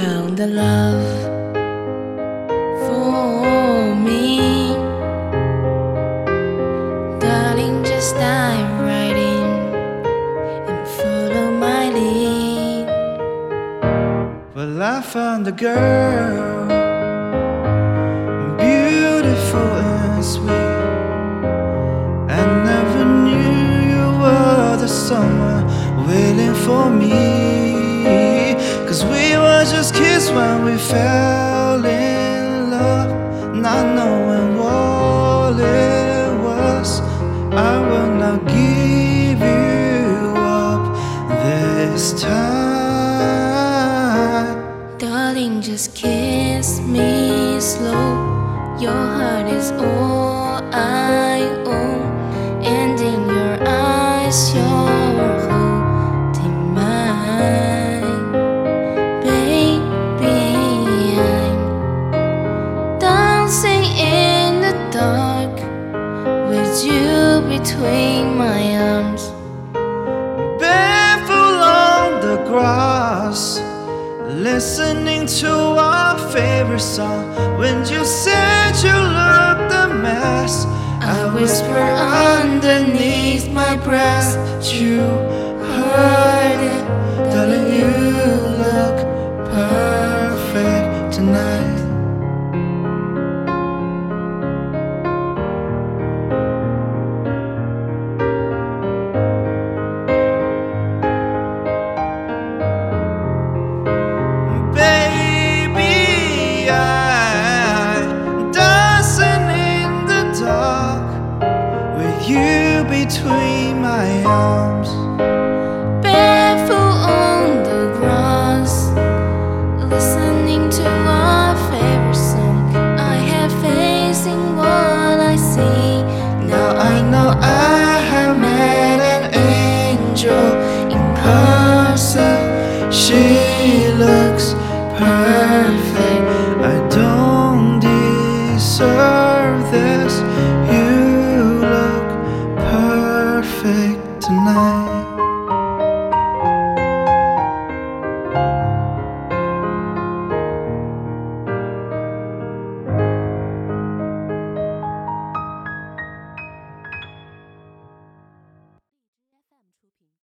found a love for me. Darling, just dive right in and follow my lead. Well, I found a girl, beautiful and sweet. I never knew you were the someone waiting for me. When we fell in love, not knowing what it was. I will not give you up this time. Darling, just kiss me slow. Your heart is all I own, and in your eyes, you're between my arms. barefoot on the grass, listening to our favorite song. When you said you looked a mess, I whisper underneath my breath, you hurt between my arms. Barefoot on the grass, listening to favorite song. I have in what I see. Now I know I have met an angel in.